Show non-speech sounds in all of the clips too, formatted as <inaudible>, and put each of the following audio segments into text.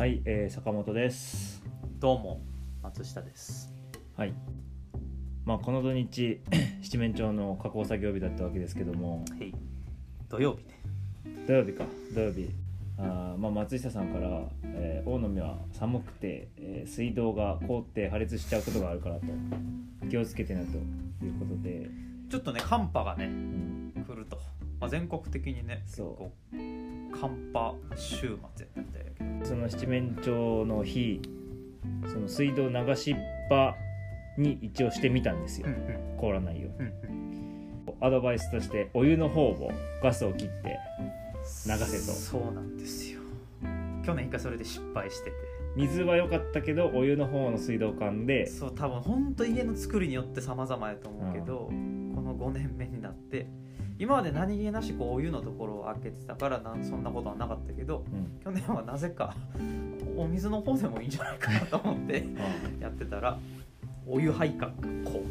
はい、えー坂本です。どうも松下です。はい。まあこの土日 <coughs> 七面鳥の加工作業日だったわけですけども、はい。土曜日ね。土曜日か。土曜日。あーまあ松下さんから、えー大野は寒くて、えー水道が凍って破裂しちゃうことがあるからと気をつけてなということで、ちょっとね寒波がねうん、来ると、まあ、全国的にね結そう。構寒波週末やったみたいやけどその七面鳥の日その水道流しっぱに一応してみたんですよ。うんうん。凍らないように。うんうん。アドバイスとしてお湯の方をガスを切って流せと。そうなんですよ。去年一回それで失敗してて。水は良かったけどお湯の方の水道管で。そう多分ほんと家の作りによって様々やと思うけど、この5年目になって今まで何気なしこうお湯のところを開けてたからなんそんなことはなかったけどうん。去年はなぜかお水の方でもいいんじゃないかなと思って <laughs> あやってたらお湯配管がこ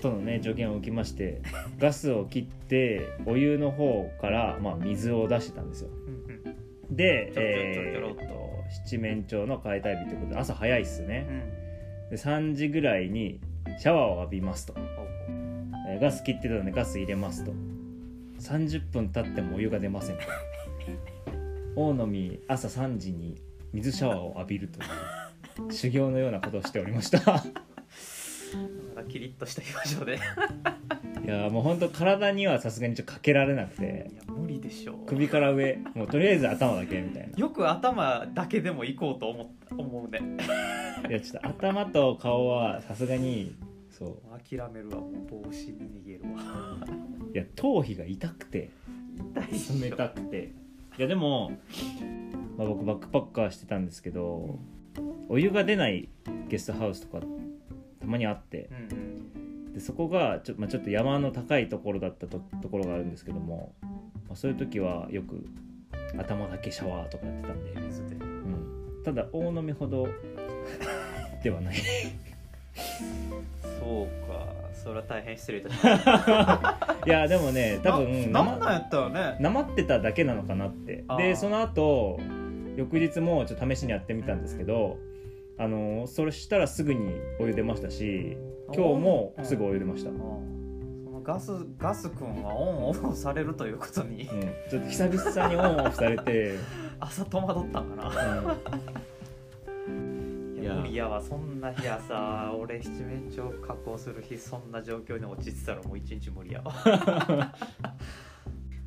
とのね助言を受けまして <laughs> ガスを切ってお湯の方から、まあ、水を出してたんですよ。でえーっと。七面鳥の解体日ということで朝早いっすね。うん。で3時ぐらいにシャワーを浴びますと、えーガス切ってたのでガス入れますと。30分経ってもお湯が出ません。と <laughs> 大野見朝3時に水シャワーを浴びるという修行のようなことをしておりました。キリッとした表情で。<laughs> いやーもう本当体にはさすがにちょっとかけられなくていや無理でしょう。首から上もうとりあえず頭だけみたいな。よく頭だけでも行こうと思思うね。いやちょっと頭と顔はさすがにそう。諦めるわもう帽子に逃げるわ。<laughs> いや頭皮が痛くて。痛いっしょ。冷たくて。いやでも、まあ、僕バックパッカーしてたんですけどお湯が出ないゲストハウスとかたまにあって。うんうん。でそこがちょ,、まあ、ちょっと山の高いところだったとところがあるんですけども、まあ、そういう時はよく頭だけシャワーとかやってたんで、水で。うん、ただ大飲みほどではないそうか。それは大変失礼いたしました。<laughs> いやでもね多分ななんなんやったらね。なまってただけなのかなって。でその後翌日もちょっと試しにやってみたんですけど、あのそれしたらすぐにお湯出ましたし今日もすぐお湯出ました、ガスガス君はオンオフされるということに。ちょっと久々にオンオフされて、<laughs> 朝戸惑ったんかな。うんいや。いや無理やわそんな日やさ <laughs> 俺七面鳥加工する日そんな状況に陥ってたらもう一日無理やわ。<laughs>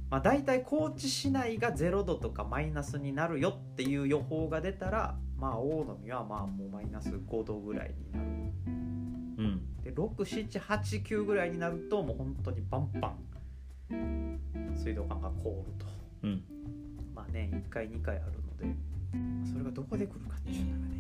まあ大体高知市内が0度とかマイナスになるよっていう予報が出たらまあ大野はまあもうマイナス5度ぐらいになる。うん。で6789ぐらいになるともう本当にバンバン水道管が凍ると。うん。まあ年1回2回あるのでまあそれがどこで来るかっていうのがね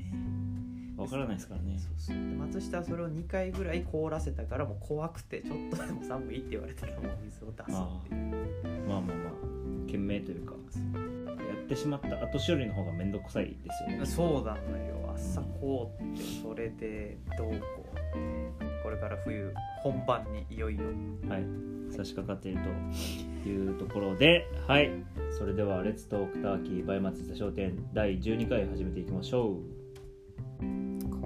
わからないですからね。そうそう。で松下はそれを2回ぐらい凍らせたからもう怖くてちょっとでも寒いって言われたらもう水を出すっていう。まあまあまあ賢明というかやってしまった後処理の方が面倒くさいですよね。そうなのよ。朝凍ってそれでどうこう。これから冬本番にいよいよ。はい。差し掛かっているというところではい。それでは「レッツトークターキーバイ松下商店」第12回始めていきましょう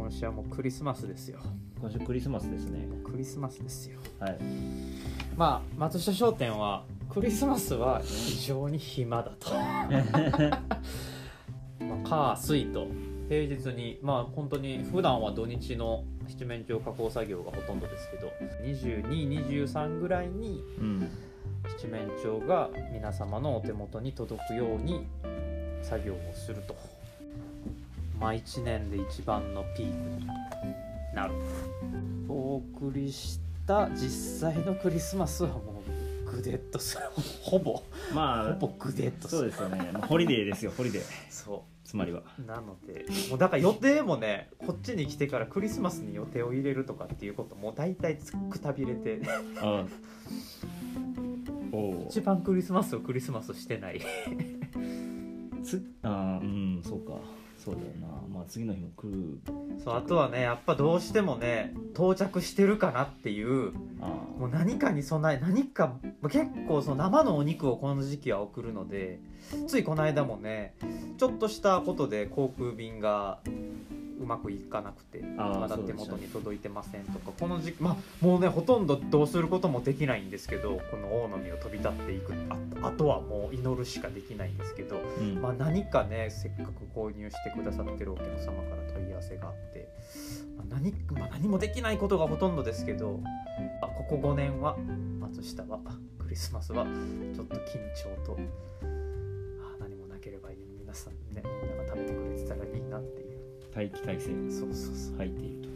今週はもうクリスマスですよ。今週クリスマスですね。クリスマスですよ。はい。まあ松下商店はクリスマスは非常に暇だと。<laughs> まあ火水と平日にまあ本当に普段は土日の七面鳥加工作業がほとんどですけど2223ぐらいにうん。七面鳥が皆様のお手元に届くように作業をするとまあ1年で一番のピークになる。お送りした実際のクリスマスはもうグデッとする。ほぼ。まほぼグデッとする。そうですよね。まあホリデーですよホリデー。そつまりは。うなのでもうだから予定もねこっちに来てからクリスマスに予定を入れるとかっていうこともう大体くたびれて。あおお一番クリスマスをクリスマスしてない。つあーうんそうかそうだよな。まあ次の日も来る。そうあとはねやっぱどうしてもね到着してるかなっていうあもう何かに備え何か結構その生のお肉をこの時期は送るのでついこの間もねちょっとしたことで航空便がうまくいかなくてまだ手元に届いてませんとかこの時期まあもうねほとんどどうすることもできないんですけどこの大海を飛び立っていくああとはもう祈るしかできないんですけどうん。まあ、何かねせっかく購入してくださってるお客様から問い合わせがあって、まあ何まあ、何もできないことがほとんどですけど、あここ5年は松下はクリスマスはちょっと緊張とあ何もなければいい皆さんねみんな待機体制にそうそうそう、入っていると。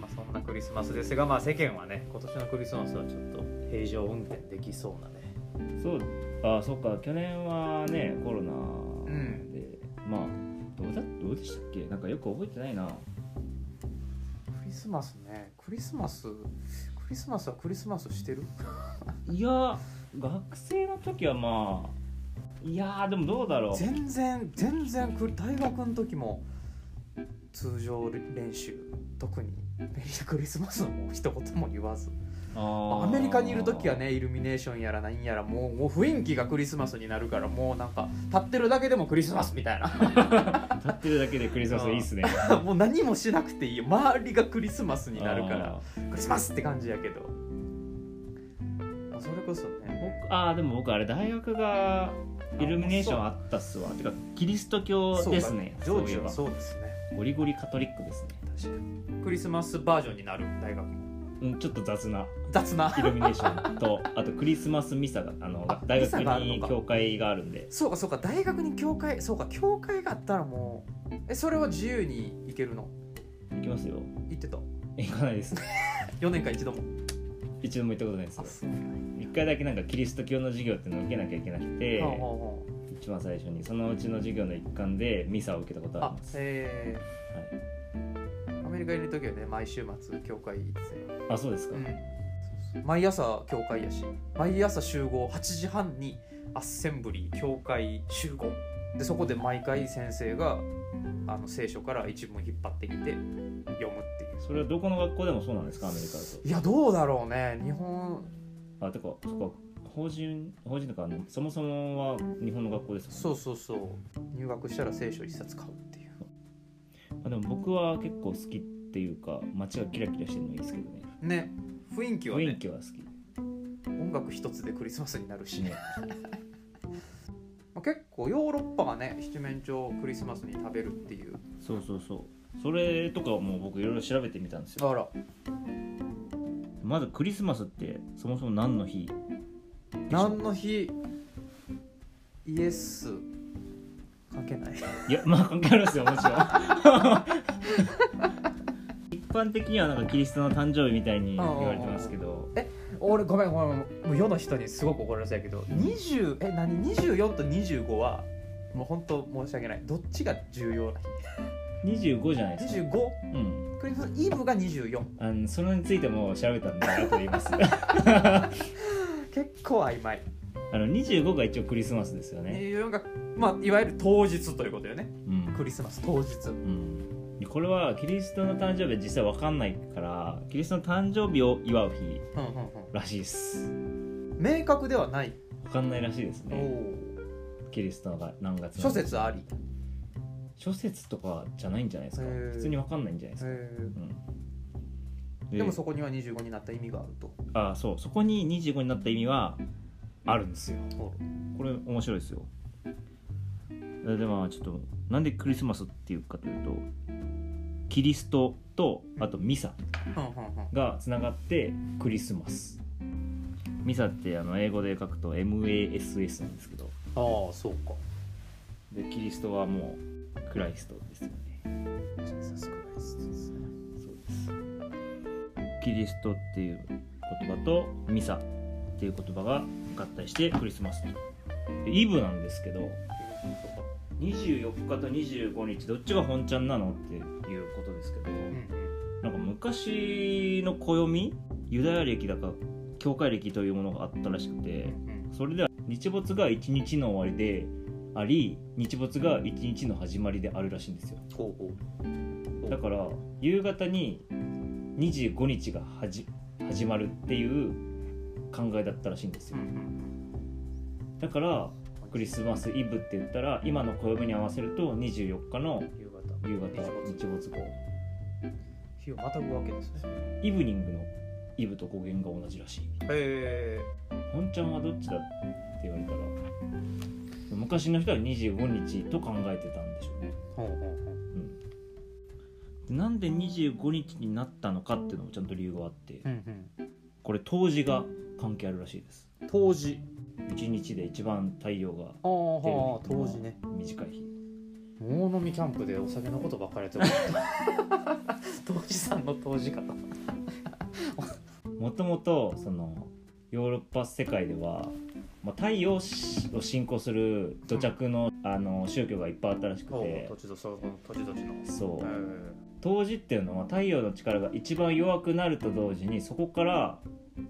まあ、そんなクリスマスですが、まあ、世間はね今年のクリスマスはちょっと平常運転できそうなね。そうあそうか。去年はねコロナん。で、まあどうだどうでしたっけ？なんかよく覚えてないな。クリスマスね。クリスマスクリスマスはクリスマスしてる？<laughs> いや学生の時はまあいやーでもどうだろう。全然全然く大学の時も通常練習特にメリークリスマスも一言も言わず。アメリカにいる時はねイルミネーションやらなんやらもうもう雰囲気がクリスマスになるからもうなんか立ってるだけでもクリスマスみたいな。立ってるだけでクリスマスいいっすね。<laughs> もう何もしなくていい。よ周りがクリスマスになるからあクリスマスって感じやけど、まあ、それこそーね僕あーでも僕あれ大学がイルミネーションあったっすわ。てかキリスト教ですねジョージはそうですねゴリゴリカトリックですね。確かに。クリスマスバージョンになる大学も。うんちょっと雑な。雑な。イルミネーションとあとクリスマスミサがあのあ大ミサがあ学のか。教会があるんで。そうかそうか大学に教会そうか教会があったらもうえそれは自由に行けるの？行きますよ。行ってた？行かないです。<laughs> 4年間一度も？一度も行ったことないですよ。そう一回だけなんかキリスト教の授業っていうのを受けなきゃいけなくてやはあはあは一番最初にそのうちの授業の一環でミサを受けたことあります、えはい、ー、アメリカにいる時はね毎週末教会行ってあそうですか、うん。毎朝教会やし。毎朝集合。8時半にアッセンブリー教会集合。でそこで毎回先生があの聖書から一文引っ張ってきて読むっていう。それはどこの学校でもそうなんですか？アメリカだと。いやどうだろうね。日本。あてかそっか法人法人とかあのそもそもは日本の学校ですもんね。そうそうそう。入学したら聖書一冊買うっていう。あでも僕は結構好きっていうか街がキラキラしてるのいいですけどね。ね。雰囲気はね。雰囲気は好き。音楽一つでクリスマスになるしね。<laughs> 結構ヨーロッパがね七面鳥をクリスマスに食べるっていう。そうそうそう。それとかも僕いろいろ調べてみたんですよ。あら。まずクリスマスってそもそも何の日何の日？イエス？関係ない。いやまあ関係あるんですよもちろん。<laughs> 一般的にはなんかキリストの誕生日みたいに言われてますけど。俺ごめんごめんもう世の人にすごく怒られそうやけど20え何？24と25はもう本当申し訳ない。どっちが重要な25じゃないです日か 25? うん。クリスマスイブが24あのそれについても調べたんで後で言います結構曖昧。あの25が一応クリスマスですよね。24がまあいわゆる当日ということよね。うん。クリスマス当日。うん。でこれはキリストの誕生日は実際わかんないからキリストの誕生日を祝う日うんうんらしいです。うん明確ではない。わかんないらしいですおね。おキリストが何月な諸説あり。諸説とかじゃないんじゃないですか。普通にわかんないんじゃないですか、へうん、ーでもそこには25になった意味があると。あそう。そこに25になった意味はあるんですよ。ほこれ面白いですよ。ででまあちょっとなんでクリスマスっていうかというとキリストとあとミサがつながってクリスマス。ミサってあの英語で書くと MASS なんですけど。ああそうか。でキリストはもうクライストキリストっていう言葉とミサっていう言葉が合体してクリスマスとでイブなんですけど24日と25日どっちが本ちゃんなのっていうことですけど、うんなんか昔の暦ユダヤ暦だか教会暦というものがあったらしくてうんそれでは日没が1日の終わりであり日没が一日の始まりであるらしいんですよ。だから夕方に25日が始まるっていう考えだったらしいんですよ。だからクリスマスイブって言ったら今の暦に合わせると24日の夕方。夕方日没日没後日をまたぐわけですね。イブニングのイブと語源が同じらしい。へえ本ちゃんはどっちだって言われたら昔の人は25日と考えてたんでしょうね、なんで25日になったのかっていうのもちゃんと理由があってうんうん。これ冬至が関係あるらしいです。当時1日で一番太陽が出るはあ当時ね。短い日。大飲みキャンプでお酒のことばっかりやってる。<laughs> 当時さんの当時かと。<laughs> もともとそのヨーロッパ世界では、まあ、太陽を信仰する土着の,、あの宗教がいっぱいあったらしくて。土地土地の土地土地の。そう。へ冬至っていうのは太陽の力が一番弱くなると同時にそこから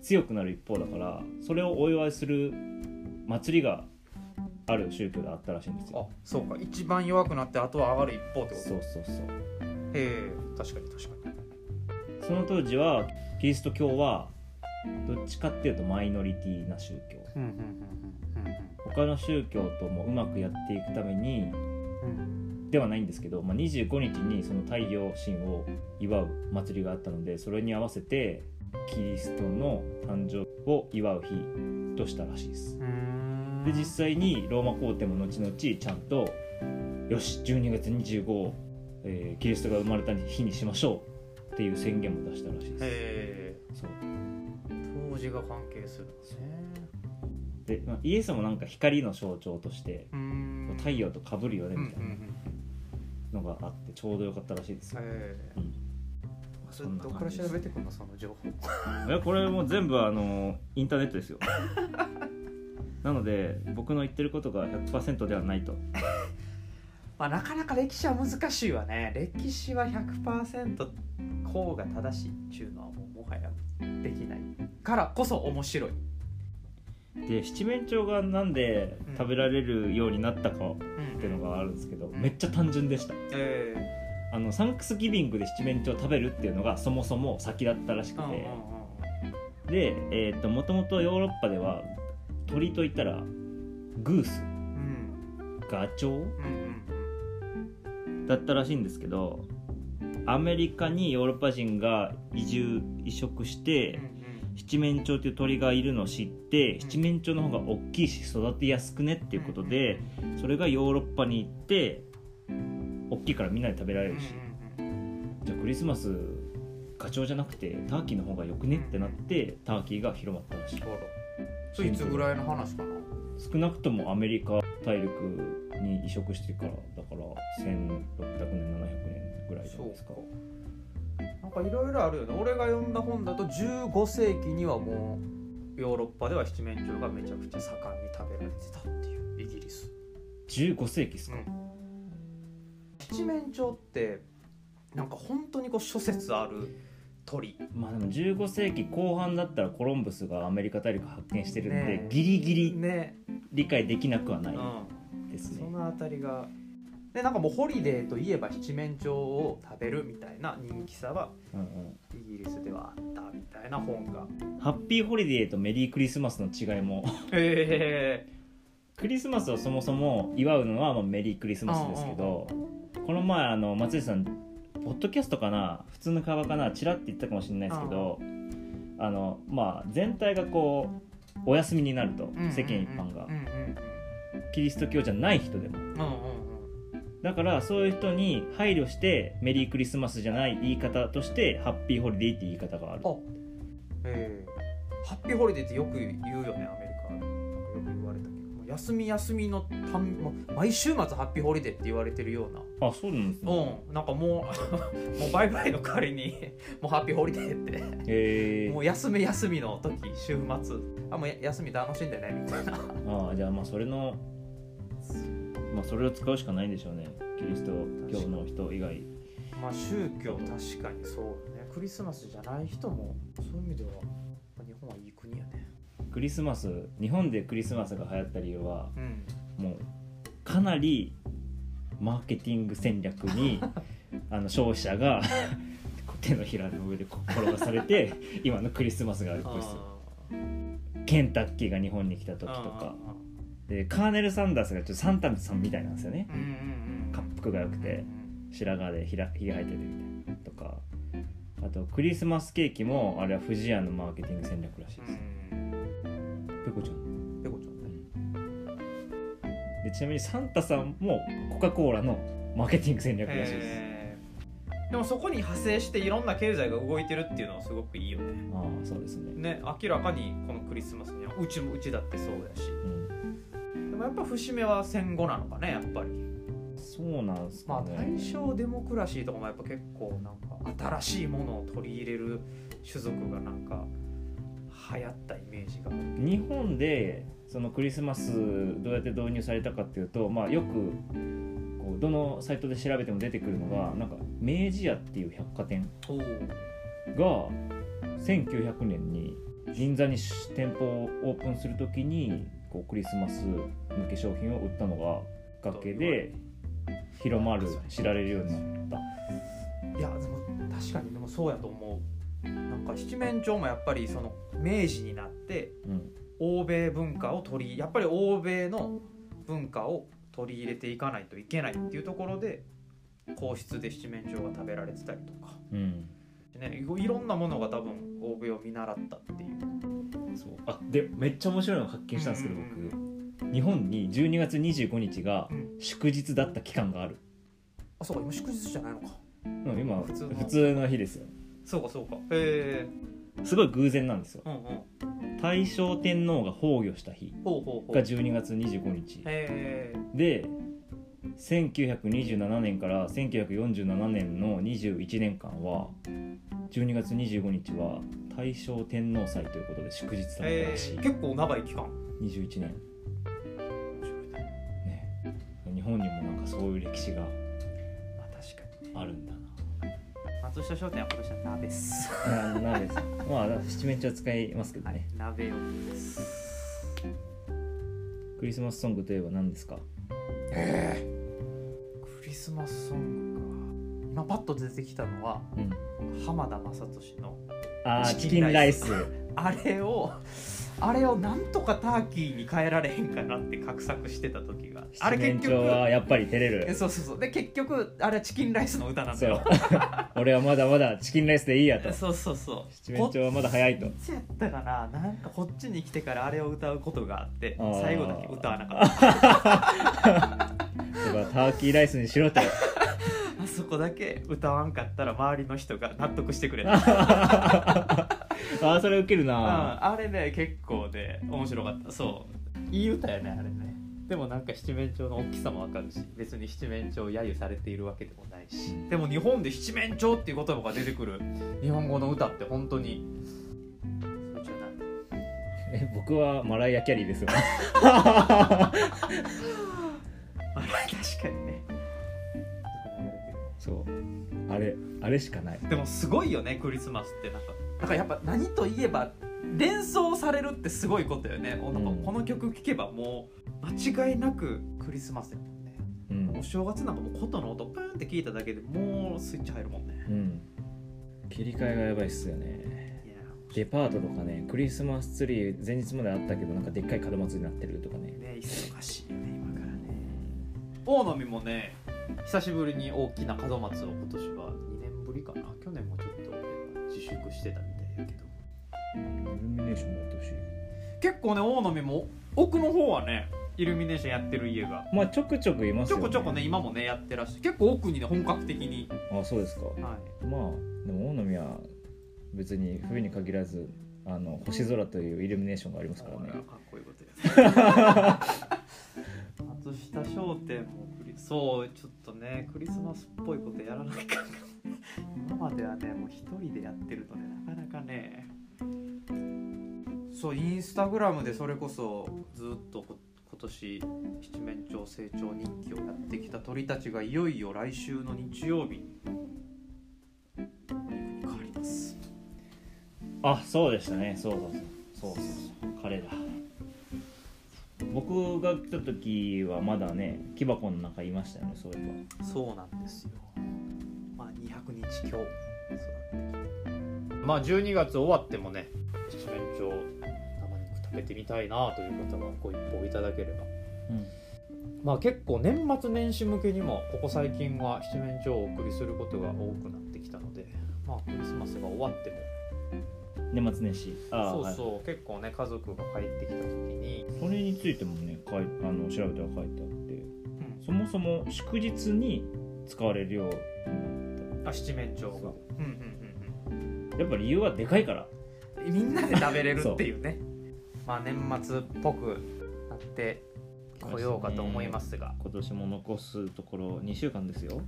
強くなる一方だからそれをお祝いする祭りがある宗教があったらしいんですあよそうか。一番弱くなってあとは上がる一方ってこと？そうそうそう。へえ確かに確かに。その当時はキリスト教はどっちかっていうとマイノリティな宗教。他の宗教ともうまくやっていくためにではないんですけど、まあ、25日にその太陽神を祝う祭りがあったのでそれに合わせてキリストの誕生を祝う日としたらしいです。うん。で実際にローマ皇帝も後々ちゃんとよし12月25を、えーキリストが生まれた日にしましょうっていう宣言も出したらしいです。そう。当時が関係するんですね。で、まあ、イエスもなんか光の象徴としてうん。太陽と被るよねうんうんみたいなのがあってちょうどよかったらしいですよ、ええうん。それどこから調べてくんの？その情報。いやこれもう全部あのインターネットですよ。<laughs> なので僕の言ってることが100%ではないと。まあなかなか歴史は難しいわね。歴史は100%こうが正しいっていうのはもうもはやできないからこそ面白い、で七面鳥がなんで食べられるようになったかっていうのがあるんですけど、うん。めっちゃ単純でした。えあのサンクスギビングで七面鳥を食べるっていうのがそもそも先だったらしくえて、でえー、ともともとヨーロッパでは鳥といったらグース。うん。ガチョウ？うんうん。だったらしいんですけどアメリカにヨーロッパ人が移住移植して、うん七面鳥という鳥がいるのを知って、ん。七面鳥の方が大きいし育てやすくねっていうことで、それがヨーロッパに行って大きいからみんなで食べられうんるし、じゃあクリスマスガチョウじゃなくてターキーの方がよくねってなってターキーが広まったらしい。それいつぐらいの話かな？少なくともアメリカ大陸に移植してからだから1600年700年ぐらいじゃないですかなんかいろいろあるよね。俺が読んだ本だと15世紀にはもうヨーロッパでは七面鳥がめちゃくちゃ盛んに食べられてたっていうイギリス。15世紀ですか、七面鳥ってなんか本当にこう諸説ある鳥。まあでも15世紀後半だったらコロンブスがアメリカ大陸発見してるんで、ね。えギリギリね理解できなくはないうんですね、そのあたりがでなんかもうホリデーといえば七面鳥を食べるみたいな人気さはうんうんイギリスではあったみたいな本が。ハッピーホリデーとメリークリスマスの違いも。へえクリスマスをそもそも祝うのはまあメリークリスマスですけどこの前あの松井さんポッドキャストかな普通の会話かなチラって言ったかもしれないですけどあのまあ全体がこうお休みになると世間一般が。キリスト教じゃない人でも。うんうんうんだからそういう人に配慮してメリークリスマスじゃない言い方として Happy Holiday って言い方がある。あ。えー Happy Holiday ってよく言うよね。アメリカなんかよく言われたけど休み休みのたん毎週末 Happy Holiday って言われてるような。あそうなんですね。うん。なんかもうもうバイバイの代わりにもう Happy Holiday って。へえもう休み休みの時週末。あもうや休み楽しんでねみたいな。ああじゃあまあそれのまあそれを使うしかないんでしょうね。キリスト教の人以外。まあ宗教確かにそうね。クリスマスじゃない人もそういう意味では日本はいい国やね。クリスマス日本でクリスマスが流行った理由はうん。もうかなりマーケティング戦略に <laughs> あの消費者が手のひらの上でこ転がされて <laughs> 今のクリスマスがあるんですよ。ケンタッキーが日本に来た時とかでカーネル・サンダースがちょっとサンタさんみたいなんですよね。うんうんうんが良くて白髪でひらひげ生えてるみたいなとか。あとクリスマスケーキもあれは不二家のマーケティング戦略らしいです、ペコちゃん。ペコちゃんね。でちなみにサンタさんもコカ・コーラのマーケティング戦略らしいです。でもそこに派生していろんな経済が動いてるっていうのはすごくいいよね。ああそうですね。ね明らかにこのクリスマスには。うちもうちだってそうやし。うん。でもやっぱ節目は戦後なのかねやっぱり。そうなんですまあかね、大正デモクラシーとかもやっぱ結構なんか新しいものを取り入れる種族がなんか流行ったイメージが。日本でそのクリスマスどうやって導入されたかっていうと、まあ、よくこうどのサイトで調べても出てくるのがなんか明治屋っていう百貨店が1900年に銀座に店舗をオープンする時にこうクリスマス向け商品を売ったのがきっかけで広まる知られるようになった。いやでも確かにでもそうやと思う。なんか七面鳥もやっぱりその明治になってうん。欧米文化を取りやっぱり欧米の文化を取り入れていかないといけないっていうところで皇室で七面鳥が食べられてたりとか、うん。ね、いろんなものが多分欧米を見習ったっていうそう。あでめっちゃ面白いのを発見したんですけどうん僕。日本に12月25日がうん。祝日だった期間がある、あそうか今祝日じゃないのか。うん、今普通の。普通の日ですよ。そうかそうか。へえ。すごい偶然なんですよ。うんうん。大正天皇が崩御した日が12月25日。で1927年から1947年の21年間は12月25日は大正天皇祭ということで祝日だったらしい、結構長い期間。21年。ね。日本にもなんかそういう歴史がまあ確かにあるんだ松下商店は今年は鍋っす。なあなんです。まあ七面鳥使いますけどはいね、鍋用です。クリスマスソングといえば何ですか？ええクリスマスソングか。今パッと出てきたのはうん。浜田雅俊のあーチチキンライス。スあれをあれをなんとかターキーに変えられへんかなって画策してた時が。あれ結局はやっぱり照れえるそうそうそう。で結局あれはチキンライスの歌なんだよ。<laughs> 俺はまだまだチキンライスでいいやと。<laughs> そうそうそう。七面鳥はまだ早いと。いつやったかな。なんかこっちに来てからあれを歌うことがあって最後だけ歌わなかった。<laughs> ターキーライスにしろとあそこだけ歌わんかったら周りの人が納得してくれた <laughs> あーそれウケるうんなあれね結構ね面白かった。そう。いい歌やねあれね。でもなんか七面鳥の大きさもわかるし別に七面鳥揶揄されているわけでもないし。でも日本で七面鳥っていう言葉が出てくる。日本語の歌って本当に。<laughs> え僕はマライア・キャリーですよ。<laughs> あ確かにねそう。あれあれしかない。でもすごいよねクリスマスってなんか。なんかやっぱ何といえば連想されるってすごいことよね、うん。この曲聴けばもう間違いなくクリスマスやもんね。うん。お正月なんかもう琴の音プーンって聞いただけでもうスイッチ入るもんね。うん。切り替えがやばいっすよね。デパートとかねクリスマスツリー前日まであったけどなんかでっかい門松になってるとかね。ね忙しいよね今からね。大野もね久しぶりに大きな門松を今年は2年ぶりかな。去年もちょっと自粛してたみたいやけど。イルミネーションもやってほし。い結構ね大野も奥の方はねイルミネーションやってる家が。まあちょくちょくいますよ、ね、ちょこちょこね今もねやってらっしゃる結構奥にね本格的に、あそうですか。はい、まあでも大野は別に冬に限らずあの星空というイルミネーションがありますからね。かっこいいことや。<laughs> 松下商店もそうちょっとねクリスマスっぽいことやらないか今まではねもう一人でやってるとねなかなかね。そうインスタグラムでそれこそずっと今年七面鳥成長日記をやってきた鳥たちがいよいよ来週の日曜日に変わります。あそうでしたね。そうそうそう。そうそうそう。カレーだ僕が来た時はまだね木箱の中いましたよねそういえそうなんですよ。まあ200日今日育ってまあ12月終わってもね七面鳥生肉食べてみたいなという方はご一報いただければば、うん、まあ結構年末年始向けにもここ最近は七面鳥をお送りすることが多くなってきたのでまあクリスマスが終わっても年末年始。あそうそう、結構ね家族が帰ってきた時に、それについてもね書いあの調べたら書いてあって。そもそも祝日に使われるようになっあ七面鳥が。そう。うんうんうんたやっぱ理由はでかいから。うんみんなで食べれるっていうね。まあ年末っぽくなってこようかと思いますが。今年も残すところ2週間ですよ。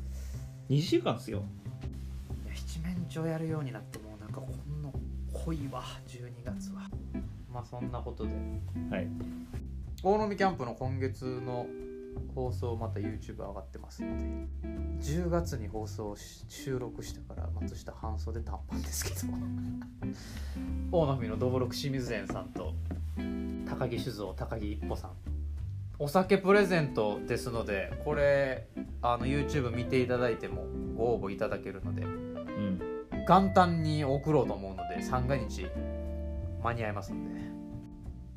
2週間ですよ。いや七面鳥やるようになってもうなんかこんな濃いわ12月は。まあそんなことで。はい。大飲みキャンプの今月の放送また YouTube 上がってますので。10月に放送し収録したから松下半袖短パンですけど。<laughs> 大野美のどぶろく清水園さんと高木酒造高木一歩さん。お酒プレゼントですのでこれあの YouTube 見ていただいてもご応募いただけるのでうん。元旦に送ろうと思うので三が日間に合いますんで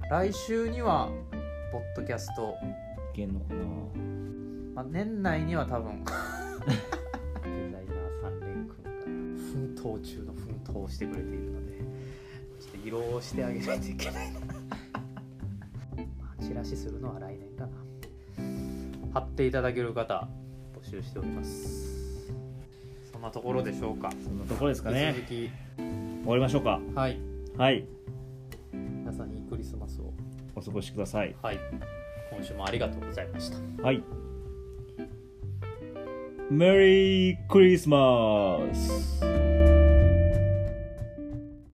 来週にはポッドキャスト。いけんのかな。まあ、年内には多分。デザイナー三連君が奮闘中の奮闘をしてくれているのでちょっと色をしてあげないといけないな。まあチラシするのは来年かな。貼っていただける方募集しております。そんなところでしょうか。そんなところですかね終わりましょうか。はい。はい。皆さんにいいクリスマスを。お過ごしください。はい。今週もありがとうございました。はい。メリークリスマス